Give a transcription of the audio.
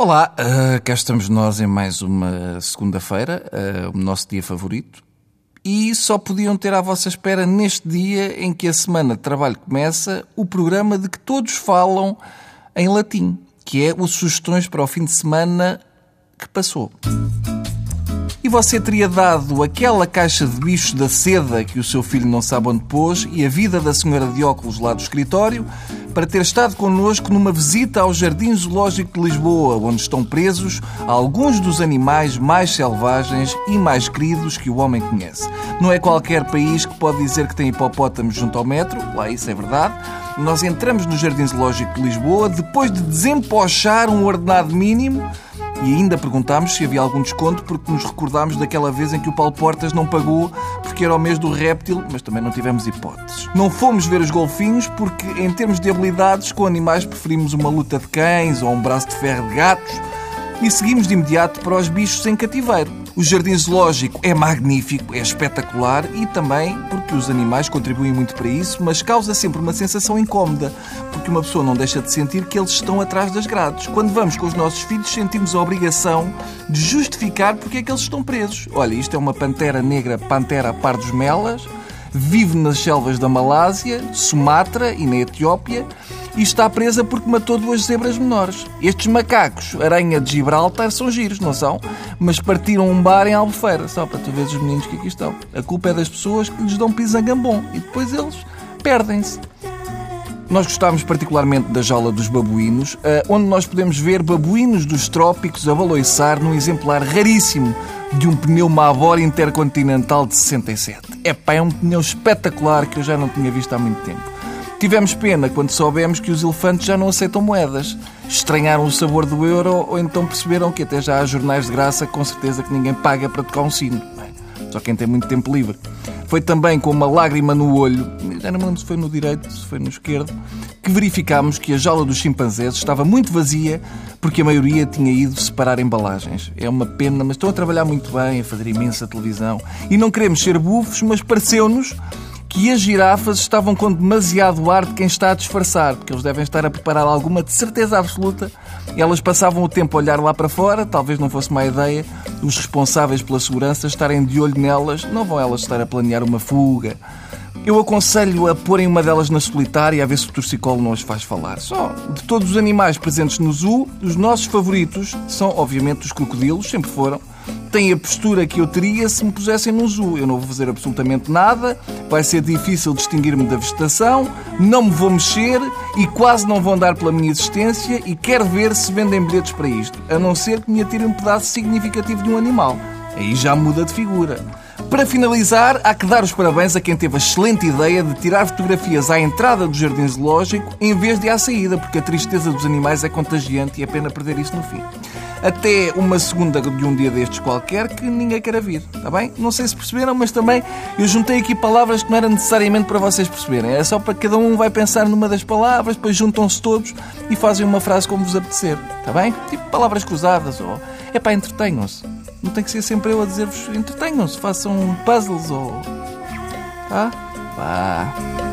Olá, uh, cá estamos nós em mais uma segunda-feira, uh, o nosso dia favorito. E só podiam ter à vossa espera neste dia em que a semana de trabalho começa o programa de que todos falam em latim, que é o Sugestões para o Fim de Semana que passou. E você teria dado aquela caixa de bichos da seda que o seu filho não sabe onde pôs e a vida da senhora de óculos lá do escritório para ter estado connosco numa visita ao Jardim Zoológico de Lisboa, onde estão presos alguns dos animais mais selvagens e mais queridos que o homem conhece. Não é qualquer país que pode dizer que tem hipopótamos junto ao metro, lá isso é verdade. Nós entramos no Jardim Zoológico de Lisboa depois de desempochar um ordenado mínimo e ainda perguntámos se havia algum desconto porque nos recordámos daquela vez em que o Paulo Portas não pagou porque era o mês do réptil, mas também não tivemos hipóteses. Não fomos ver os golfinhos porque, em termos de habilidades, com animais preferimos uma luta de cães ou um braço de ferro de gatos e seguimos de imediato para os bichos em cativeiro. O jardim zoológico é magnífico, é espetacular e também porque os animais contribuem muito para isso, mas causa sempre uma sensação incómoda, porque uma pessoa não deixa de sentir que eles estão atrás das grades. Quando vamos com os nossos filhos, sentimos a obrigação de justificar porque é que eles estão presos. Olha, isto é uma pantera negra, pantera pardos melas, vive nas selvas da Malásia, Sumatra e na Etiópia e está presa porque matou duas zebras menores. Estes macacos, aranha de Gibraltar, são giros, não são? Mas partiram um bar em Albufeira, só para tu veres os meninos que aqui estão. A culpa é das pessoas que lhes dão pisangambom e depois eles perdem-se. Nós gostámos particularmente da jaula dos babuínos, eh, onde nós podemos ver babuínos dos trópicos a baloiçar num exemplar raríssimo de um pneu Mavor Intercontinental de 67. É pá, é um pneu espetacular que eu já não tinha visto há muito tempo. Tivemos pena quando soubemos que os elefantes já não aceitam moedas. Estranharam o sabor do euro ou então perceberam que até já há jornais de graça, com certeza que ninguém paga para tocar um sino. Só quem tem muito tempo livre. Foi também com uma lágrima no olho, já não me lembro se foi no direito, se foi no esquerdo, que verificámos que a jaula dos chimpanzés estava muito vazia porque a maioria tinha ido separar embalagens. É uma pena, mas estão a trabalhar muito bem, a fazer imensa televisão. E não queremos ser bufos, mas pareceu-nos que as girafas estavam com demasiado ar de quem está a disfarçar, porque eles devem estar a preparar alguma de certeza absoluta. Elas passavam o tempo a olhar lá para fora, talvez não fosse má ideia os responsáveis pela segurança estarem de olho nelas, não vão elas estar a planear uma fuga. Eu aconselho a porem uma delas na solitária a ver se o torcicolo não as faz falar. Só de todos os animais presentes no zoo, os nossos favoritos são, obviamente, os crocodilos, sempre foram têm a postura que eu teria se me pusessem num zoo. Eu não vou fazer absolutamente nada, vai ser difícil distinguir-me da vegetação, não me vou mexer e quase não vão dar pela minha existência e quero ver se vendem bilhetes para isto, a não ser que me atirem um pedaço significativo de um animal. Aí já muda de figura. Para finalizar, há que dar os parabéns a quem teve a excelente ideia de tirar fotografias à entrada do jardim zoológico em vez de à saída, porque a tristeza dos animais é contagiante e é pena perder isso no fim até uma segunda de um dia destes qualquer que ninguém quer vir, está bem? Não sei se perceberam, mas também eu juntei aqui palavras que não era necessariamente para vocês perceberem. É só para que cada um vai pensar numa das palavras, depois juntam-se todos e fazem uma frase como vos apetecer, está bem? Tipo palavras cruzadas ou... É para entretenham-se. Não tem que ser sempre eu a dizer-vos entretenham-se, façam puzzles ou... Tá? Vá.